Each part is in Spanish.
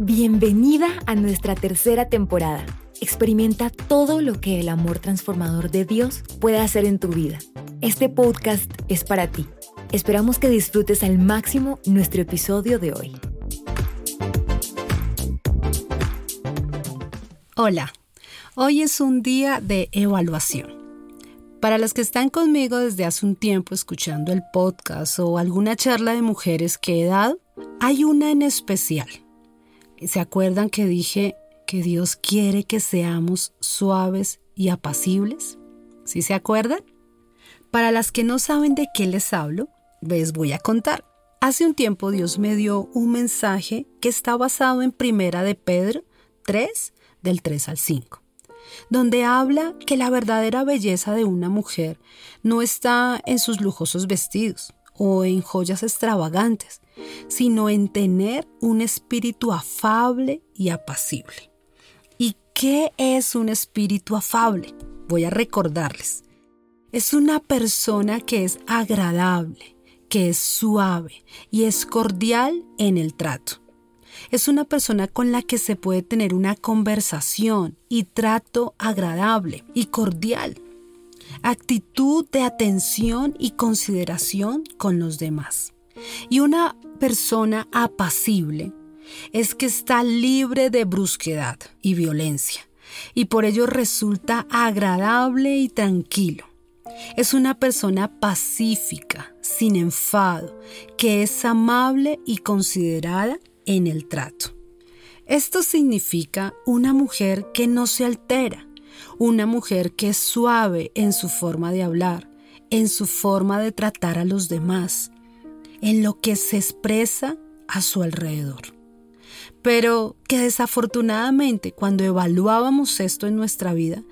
Bienvenida a nuestra tercera temporada. Experimenta todo lo que el amor transformador de Dios puede hacer en tu vida. Este podcast es para ti. Esperamos que disfrutes al máximo nuestro episodio de hoy. Hola, hoy es un día de evaluación. Para las que están conmigo desde hace un tiempo escuchando el podcast o alguna charla de mujeres que he dado, hay una en especial ¿Se acuerdan que dije que Dios quiere que seamos suaves y apacibles? ¿Sí se acuerdan? Para las que no saben de qué les hablo, les voy a contar. Hace un tiempo Dios me dio un mensaje que está basado en Primera de Pedro 3, del 3 al 5, donde habla que la verdadera belleza de una mujer no está en sus lujosos vestidos o en joyas extravagantes, sino en tener un espíritu afable y apacible. ¿Y qué es un espíritu afable? Voy a recordarles. Es una persona que es agradable, que es suave y es cordial en el trato. Es una persona con la que se puede tener una conversación y trato agradable y cordial. Actitud de atención y consideración con los demás. Y una persona apacible es que está libre de brusquedad y violencia y por ello resulta agradable y tranquilo. Es una persona pacífica, sin enfado, que es amable y considerada en el trato. Esto significa una mujer que no se altera, una mujer que es suave en su forma de hablar, en su forma de tratar a los demás, en lo que se expresa a su alrededor. Pero que desafortunadamente cuando evaluábamos esto en nuestra vida,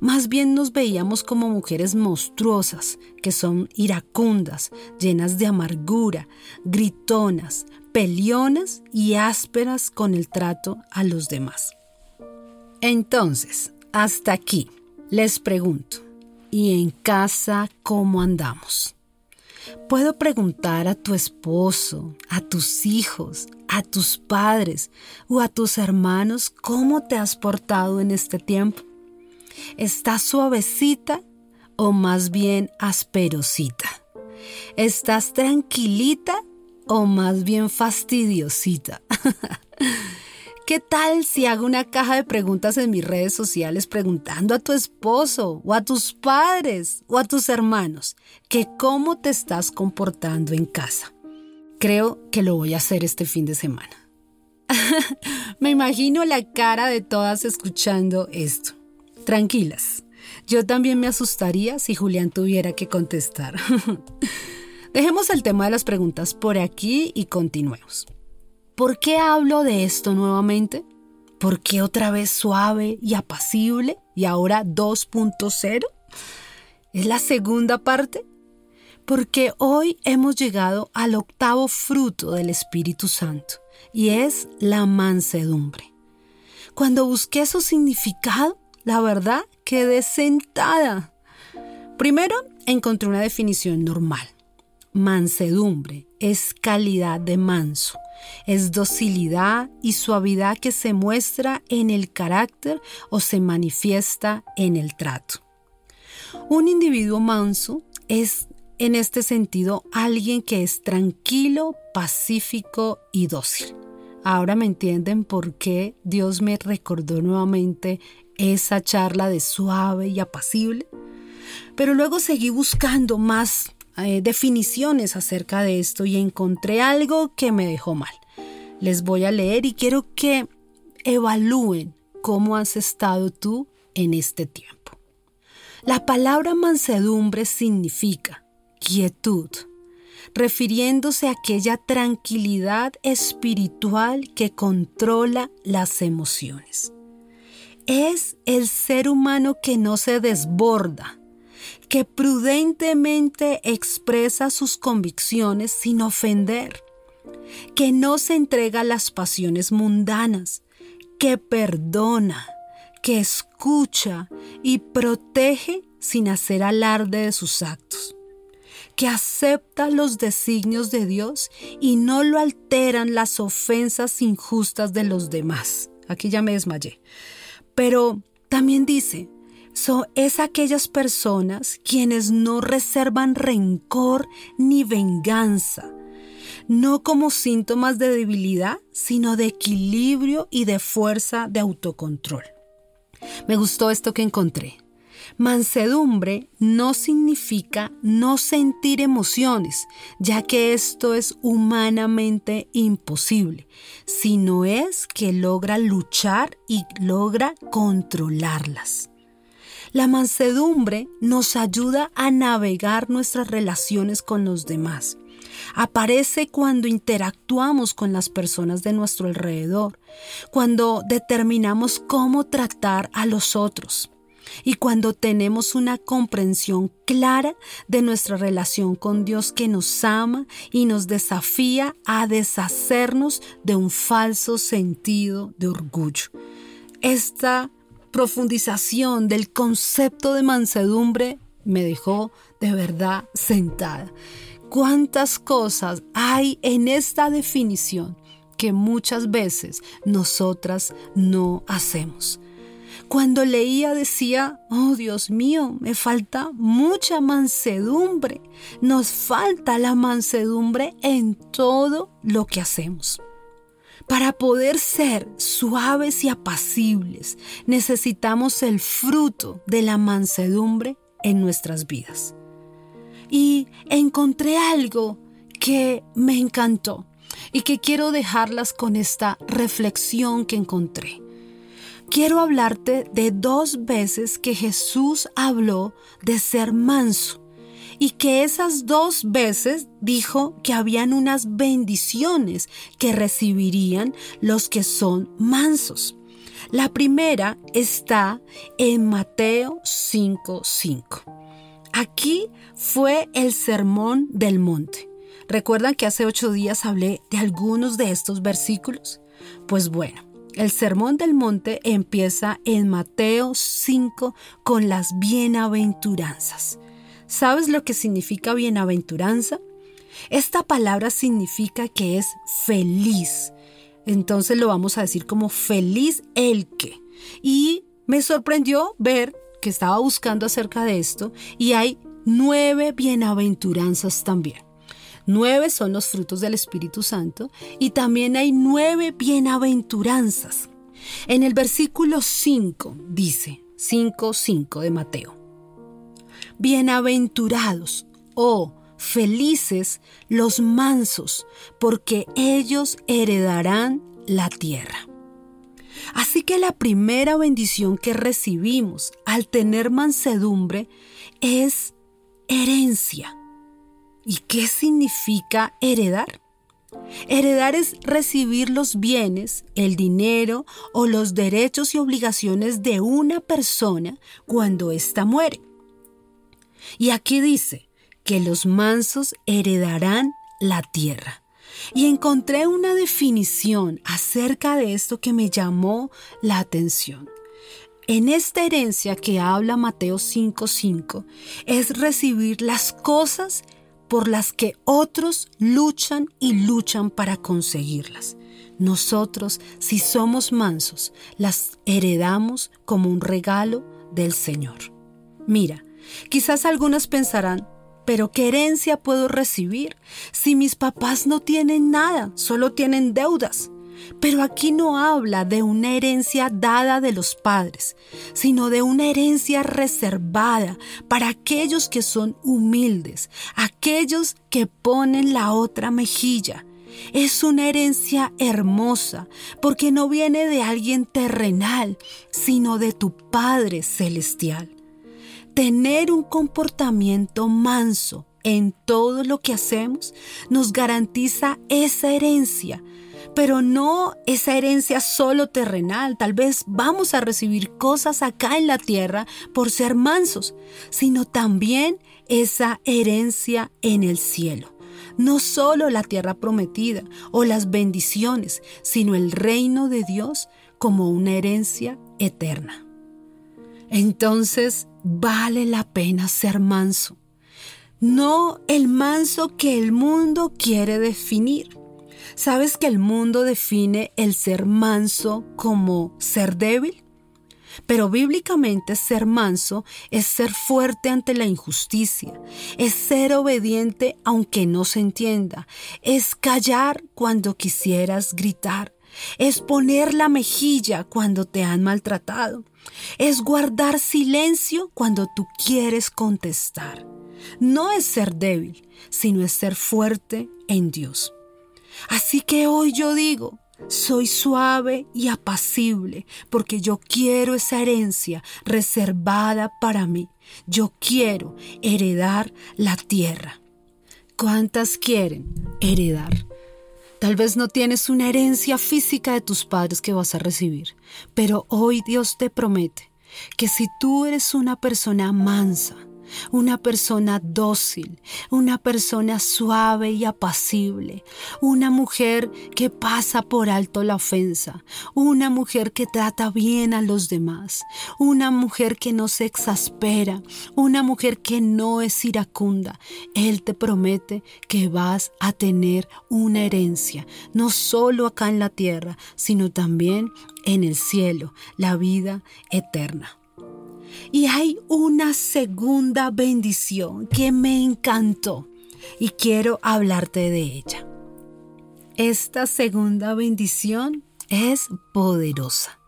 más bien nos veíamos como mujeres monstruosas, que son iracundas, llenas de amargura, gritonas, pelionas y ásperas con el trato a los demás. Entonces, hasta aquí, les pregunto, ¿y en casa cómo andamos? Puedo preguntar a tu esposo, a tus hijos, a tus padres o a tus hermanos cómo te has portado en este tiempo. ¿Estás suavecita o más bien asperosita? ¿Estás tranquilita o más bien fastidiosita? ¿Qué tal si hago una caja de preguntas en mis redes sociales preguntando a tu esposo o a tus padres o a tus hermanos que cómo te estás comportando en casa? Creo que lo voy a hacer este fin de semana. Me imagino la cara de todas escuchando esto. Tranquilas, yo también me asustaría si Julián tuviera que contestar. Dejemos el tema de las preguntas por aquí y continuemos. ¿Por qué hablo de esto nuevamente? ¿Por qué otra vez suave y apacible y ahora 2.0? ¿Es la segunda parte? Porque hoy hemos llegado al octavo fruto del Espíritu Santo y es la mansedumbre. Cuando busqué su significado, la verdad quedé sentada. Primero encontré una definición normal. Mansedumbre es calidad de manso es docilidad y suavidad que se muestra en el carácter o se manifiesta en el trato. Un individuo manso es en este sentido alguien que es tranquilo, pacífico y dócil. Ahora me entienden por qué Dios me recordó nuevamente esa charla de suave y apacible. Pero luego seguí buscando más eh, definiciones acerca de esto y encontré algo que me dejó mal. Les voy a leer y quiero que evalúen cómo has estado tú en este tiempo. La palabra mansedumbre significa quietud, refiriéndose a aquella tranquilidad espiritual que controla las emociones. Es el ser humano que no se desborda, que prudentemente expresa sus convicciones sin ofender, que no se entrega a las pasiones mundanas, que perdona, que escucha y protege sin hacer alarde de sus actos, que acepta los designios de Dios y no lo alteran las ofensas injustas de los demás. Aquí ya me desmayé. Pero también dice, son es aquellas personas quienes no reservan rencor ni venganza, no como síntomas de debilidad, sino de equilibrio y de fuerza de autocontrol. Me gustó esto que encontré. Mansedumbre no significa no sentir emociones, ya que esto es humanamente imposible, sino es que logra luchar y logra controlarlas. La mansedumbre nos ayuda a navegar nuestras relaciones con los demás. Aparece cuando interactuamos con las personas de nuestro alrededor, cuando determinamos cómo tratar a los otros y cuando tenemos una comprensión clara de nuestra relación con Dios que nos ama y nos desafía a deshacernos de un falso sentido de orgullo. Esta profundización del concepto de mansedumbre me dejó de verdad sentada. ¿Cuántas cosas hay en esta definición que muchas veces nosotras no hacemos? Cuando leía decía, oh Dios mío, me falta mucha mansedumbre. Nos falta la mansedumbre en todo lo que hacemos. Para poder ser suaves y apacibles, necesitamos el fruto de la mansedumbre en nuestras vidas. Y encontré algo que me encantó y que quiero dejarlas con esta reflexión que encontré. Quiero hablarte de dos veces que Jesús habló de ser manso y que esas dos veces dijo que habían unas bendiciones que recibirían los que son mansos. La primera está en Mateo 5:5. Aquí fue el sermón del monte. ¿Recuerdan que hace ocho días hablé de algunos de estos versículos? Pues bueno, el sermón del monte empieza en Mateo 5 con las bienaventuranzas. ¿Sabes lo que significa bienaventuranza? Esta palabra significa que es feliz. Entonces lo vamos a decir como feliz el que. Y me sorprendió ver que estaba buscando acerca de esto y hay nueve bienaventuranzas también. Nueve son los frutos del Espíritu Santo y también hay nueve bienaventuranzas. En el versículo 5 dice, 5.5 de Mateo. Bienaventurados o felices los mansos, porque ellos heredarán la tierra. Así que la primera bendición que recibimos al tener mansedumbre es herencia. ¿Y qué significa heredar? Heredar es recibir los bienes, el dinero o los derechos y obligaciones de una persona cuando ésta muere. Y aquí dice que los mansos heredarán la tierra. Y encontré una definición acerca de esto que me llamó la atención. En esta herencia que habla Mateo 5:5 es recibir las cosas por las que otros luchan y luchan para conseguirlas. Nosotros, si somos mansos, las heredamos como un regalo del Señor. Mira, Quizás algunas pensarán, pero ¿qué herencia puedo recibir si mis papás no tienen nada, solo tienen deudas? Pero aquí no habla de una herencia dada de los padres, sino de una herencia reservada para aquellos que son humildes, aquellos que ponen la otra mejilla. Es una herencia hermosa porque no viene de alguien terrenal, sino de tu Padre Celestial. Tener un comportamiento manso en todo lo que hacemos nos garantiza esa herencia, pero no esa herencia solo terrenal. Tal vez vamos a recibir cosas acá en la tierra por ser mansos, sino también esa herencia en el cielo. No solo la tierra prometida o las bendiciones, sino el reino de Dios como una herencia eterna. Entonces vale la pena ser manso. no el manso que el mundo quiere definir. ¿Sabes que el mundo define el ser manso como ser débil? Pero bíblicamente ser manso es ser fuerte ante la injusticia, es ser obediente aunque no se entienda, es callar cuando quisieras gritar, es poner la mejilla cuando te han maltratado, es guardar silencio cuando tú quieres contestar. No es ser débil, sino es ser fuerte en Dios. Así que hoy yo digo, soy suave y apacible porque yo quiero esa herencia reservada para mí. Yo quiero heredar la tierra. ¿Cuántas quieren heredar? Tal vez no tienes una herencia física de tus padres que vas a recibir, pero hoy Dios te promete que si tú eres una persona mansa, una persona dócil, una persona suave y apacible, una mujer que pasa por alto la ofensa, una mujer que trata bien a los demás, una mujer que no se exaspera, una mujer que no es iracunda. Él te promete que vas a tener una herencia, no solo acá en la tierra, sino también en el cielo, la vida eterna. Y hay una segunda bendición que me encantó y quiero hablarte de ella. Esta segunda bendición es poderosa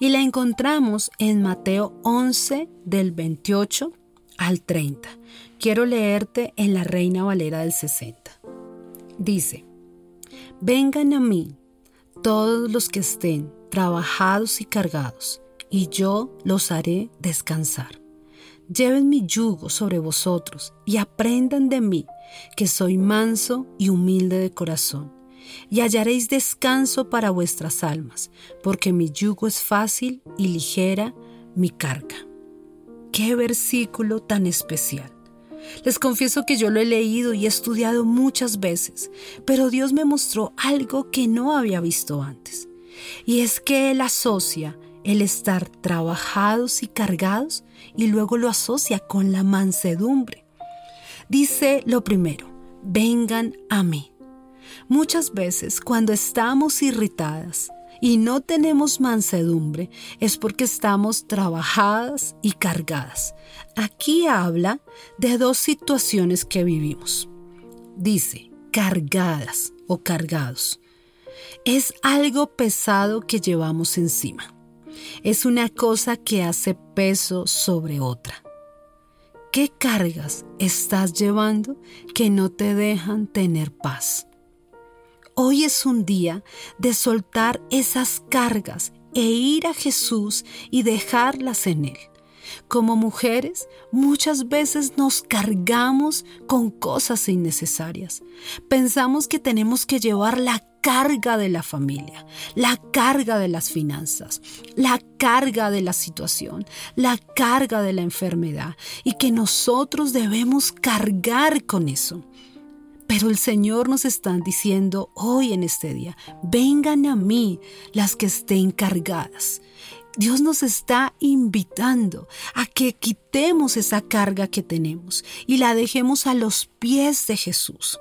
y la encontramos en Mateo 11 del 28 al 30. Quiero leerte en la Reina Valera del 60. Dice, vengan a mí todos los que estén trabajados y cargados y yo los haré descansar. Lleven mi yugo sobre vosotros y aprendan de mí, que soy manso y humilde de corazón, y hallaréis descanso para vuestras almas, porque mi yugo es fácil y ligera mi carga. Qué versículo tan especial. Les confieso que yo lo he leído y estudiado muchas veces, pero Dios me mostró algo que no había visto antes. Y es que Él asocia el estar trabajados y cargados y luego lo asocia con la mansedumbre. Dice lo primero, vengan a mí. Muchas veces cuando estamos irritadas y no tenemos mansedumbre es porque estamos trabajadas y cargadas. Aquí habla de dos situaciones que vivimos. Dice, cargadas o cargados. Es algo pesado que llevamos encima es una cosa que hace peso sobre otra. ¿Qué cargas estás llevando que no te dejan tener paz? Hoy es un día de soltar esas cargas e ir a Jesús y dejarlas en Él. Como mujeres, muchas veces nos cargamos con cosas innecesarias. Pensamos que tenemos que llevar la carga de la familia, la carga de las finanzas, la carga de la situación, la carga de la enfermedad y que nosotros debemos cargar con eso. Pero el Señor nos está diciendo hoy en este día, vengan a mí las que estén cargadas. Dios nos está invitando a que quitemos esa carga que tenemos y la dejemos a los pies de Jesús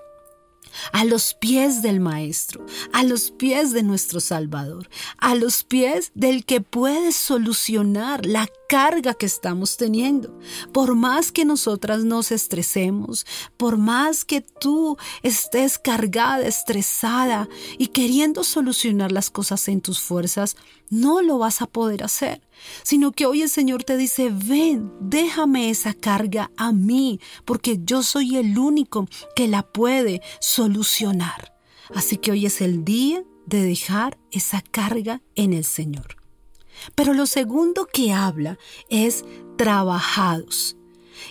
a los pies del Maestro, a los pies de nuestro Salvador, a los pies del que puede solucionar la carga que estamos teniendo. Por más que nosotras nos estresemos, por más que tú estés cargada, estresada y queriendo solucionar las cosas en tus fuerzas, no lo vas a poder hacer, sino que hoy el Señor te dice, ven, déjame esa carga a mí, porque yo soy el único que la puede solucionar. Así que hoy es el día de dejar esa carga en el Señor. Pero lo segundo que habla es trabajados.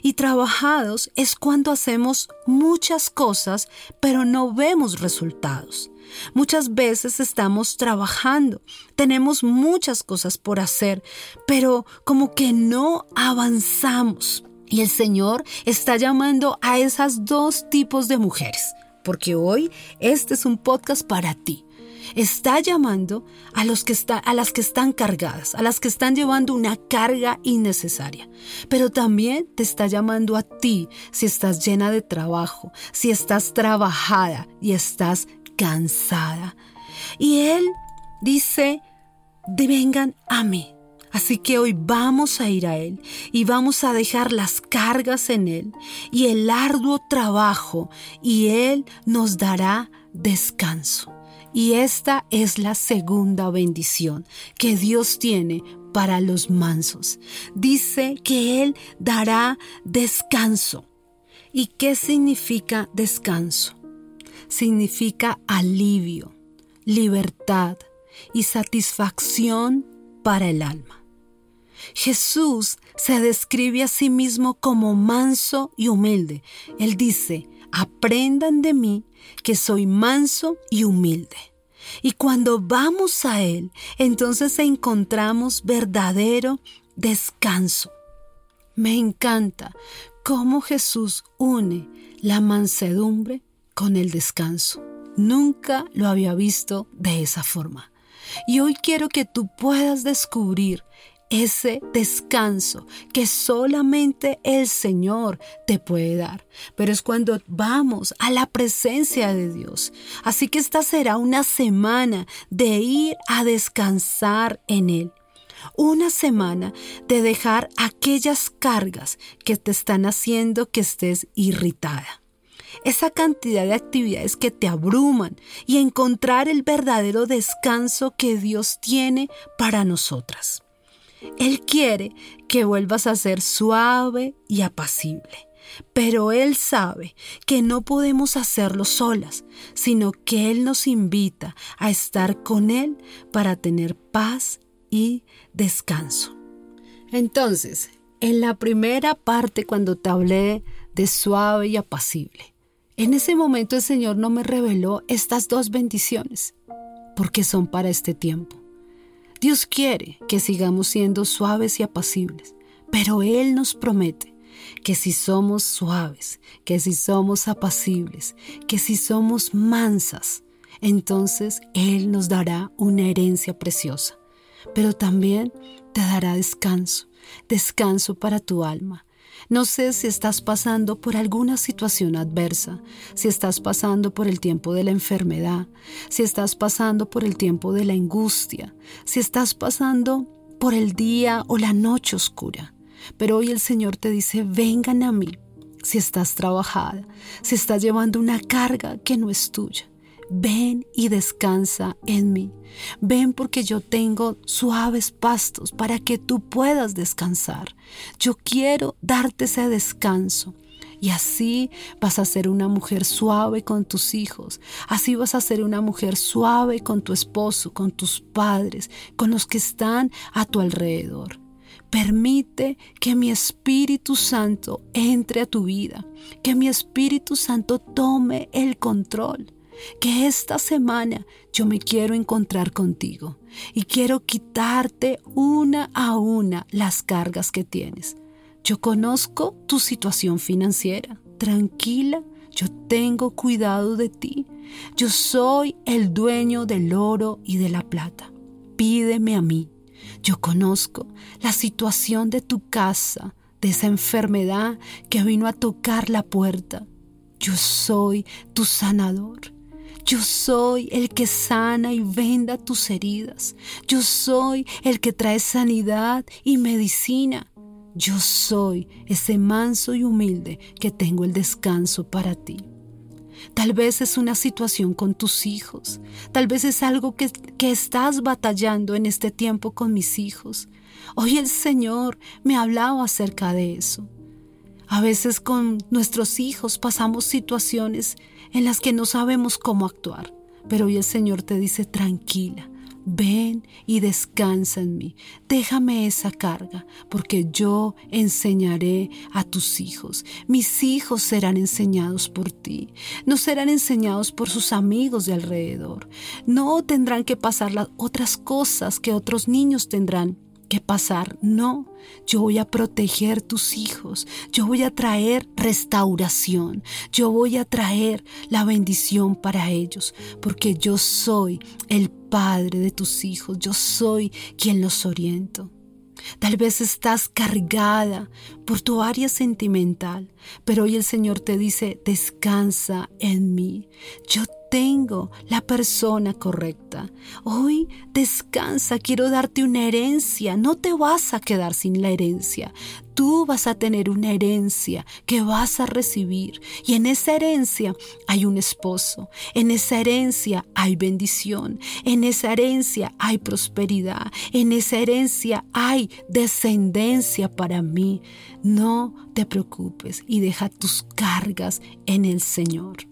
Y trabajados es cuando hacemos muchas cosas, pero no vemos resultados. Muchas veces estamos trabajando, tenemos muchas cosas por hacer, pero como que no avanzamos. Y el Señor está llamando a esas dos tipos de mujeres, porque hoy este es un podcast para ti Está llamando a, los que a las que están cargadas, a las que están llevando una carga innecesaria. Pero también te está llamando a ti si estás llena de trabajo, si estás trabajada y estás cansada. Y Él dice, vengan a mí. Así que hoy vamos a ir a Él y vamos a dejar las cargas en Él y el arduo trabajo y Él nos dará descanso. Y esta es la segunda bendición que Dios tiene para los mansos. Dice que Él dará descanso. ¿Y qué significa descanso? Significa alivio, libertad y satisfacción para el alma. Jesús se describe a sí mismo como manso y humilde. Él dice, aprendan de mí que soy manso y humilde. Y cuando vamos a Él, entonces encontramos verdadero descanso. Me encanta cómo Jesús une la mansedumbre con el descanso. Nunca lo había visto de esa forma. Y hoy quiero que tú puedas descubrir ese descanso que solamente el Señor te puede dar. Pero es cuando vamos a la presencia de Dios. Así que esta será una semana de ir a descansar en Él. Una semana de dejar aquellas cargas que te están haciendo que estés irritada esa cantidad de actividades que te abruman y encontrar el verdadero descanso que Dios tiene para nosotras. Él quiere que vuelvas a ser suave y apacible. Pero Él sabe que no podemos hacerlo solas, sino que Él nos invita a estar con Él para tener paz y descanso. Entonces, en la primera parte cuando te hablé de suave y apacible, en ese momento el Señor no me reveló estas dos bendiciones, porque son para este tiempo. Dios quiere que sigamos siendo suaves y apacibles, pero Él nos promete que si somos suaves, que si somos apacibles, que si somos mansas, entonces Él nos dará una herencia preciosa, pero también te dará descanso, descanso para tu alma, no sé si estás pasando por alguna situación adversa, si estás pasando por el tiempo de la enfermedad, si estás pasando por el tiempo de la angustia, si estás pasando por el día o la noche oscura. Pero hoy el Señor te dice, vengan a mí si estás trabajada, si estás llevando una carga que no es tuya. Ven y descansa en mí. Ven porque yo tengo suaves pastos para que tú puedas descansar. Yo quiero darte ese descanso. Y así vas a ser una mujer suave con tus hijos. Así vas a ser una mujer suave con tu esposo, con tus padres, con los que están a tu alrededor. Permite que mi Espíritu Santo entre a tu vida, que mi Espíritu Santo tome el control que esta semana yo me quiero encontrar contigo y quiero quitarte una a una las cargas que tienes. Yo conozco tu situación financiera. Tranquila, yo tengo cuidado de ti. Yo soy el dueño del oro y de la plata. Pídeme a mí. Yo conozco la situación de tu casa, de esa enfermedad que vino a tocar la puerta. Yo soy tu sanador. Yo soy el que sana y venda tus heridas. Yo soy el que trae sanidad y medicina. Yo soy ese manso y humilde que tengo el descanso para ti. Tal vez es una situación con tus hijos. Tal vez es algo que, que, estás batallando en este tiempo con mis hijos. Hoy el Señor me ha hablado acerca de eso. A veces con nuestros hijos pasamos situaciones en las que no sabemos cómo actuar, pero hoy el Señor te dice tranquila. Ven y descansa en mí. Déjame esa carga, porque yo enseñaré a tus hijos. Mis hijos serán enseñados por ti. No serán enseñados por sus amigos de alrededor. No tendrán que pasar las otras cosas que otros niños tendrán que pasar. No, yo voy a proteger tus hijos. Yo voy a traer restauración. Yo voy a traer la bendición para ellos. Porque yo soy el Padre de tus hijos. Yo soy quien los oriento. Tal vez estás cargada por tu área sentimental, pero hoy el Señor te dice, descansa en mí. Yo tengo la persona correcta. Hoy descansa, quiero darte una herencia. No te vas a quedar sin la herencia. Tú vas a tener una herencia que vas a recibir. Y en esa herencia hay un esposo. En esa herencia hay bendición. En esa herencia hay prosperidad. En esa herencia hay descendencia para mí. No te preocupes y deja tus cargas en el Señor.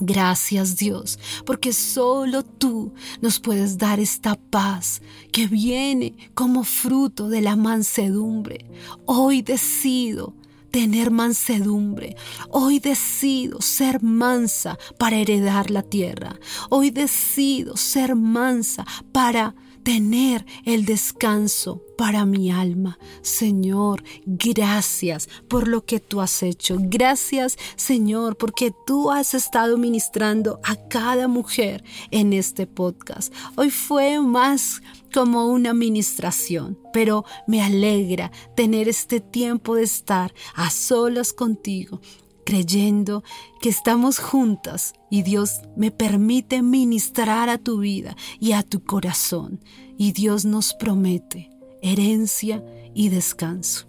Gracias Dios, porque solo tú nos puedes dar esta paz que viene como fruto de la mansedumbre. Hoy decido tener mansedumbre. Hoy decido ser mansa para heredar la tierra. Hoy decido ser mansa para tener el descanso para mi alma. Señor, gracias por lo que tú has hecho. Gracias, Señor, porque tú has estado ministrando a cada mujer en este podcast. Hoy fue más como una ministración, pero me alegra tener este tiempo de estar a solas contigo creyendo que estamos juntas y Dios me permite ministrar a tu vida y a tu corazón. Y Dios nos promete herencia y descanso.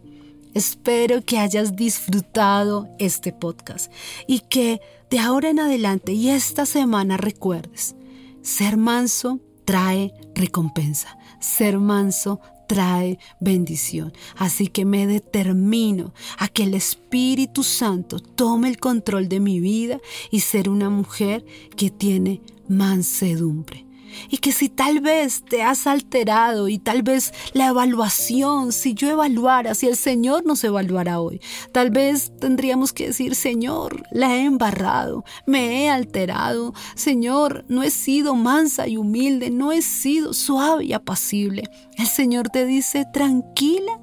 Espero que hayas disfrutado este podcast y que de ahora en adelante y esta semana recuerdes, ser manso trae recompensa, ser manso trae bendición. Así que me determino a que el Espíritu Santo tome el control de mi vida y ser una mujer que tiene mansedumbre. Y que si tal vez te has alterado y tal vez la evaluación, si yo evaluara, si el Señor nos evaluara hoy, tal vez tendríamos que decir, Señor, la he embarrado, me he alterado, Señor, no he sido mansa y humilde, no he sido suave y apacible. El Señor te dice, tranquila,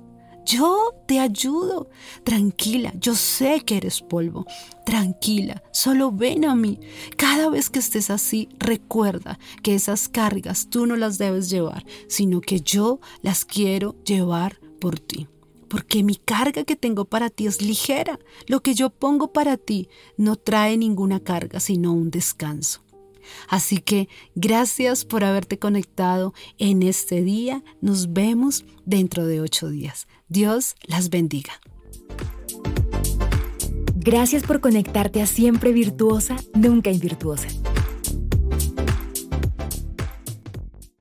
yo te ayudo. Tranquila, yo sé que eres polvo. Tranquila, solo ven a mí. Cada vez que estés así, recuerda que esas cargas tú no las debes llevar, sino que yo las quiero llevar por ti. Porque mi carga que tengo para ti es ligera. Lo que yo pongo para ti no trae ninguna carga, sino un descanso. Así que gracias por haberte conectado en este día. Nos vemos dentro de ocho días. Dios las bendiga. Gracias por conectarte a Siempre Virtuosa, Nunca Invirtuosa.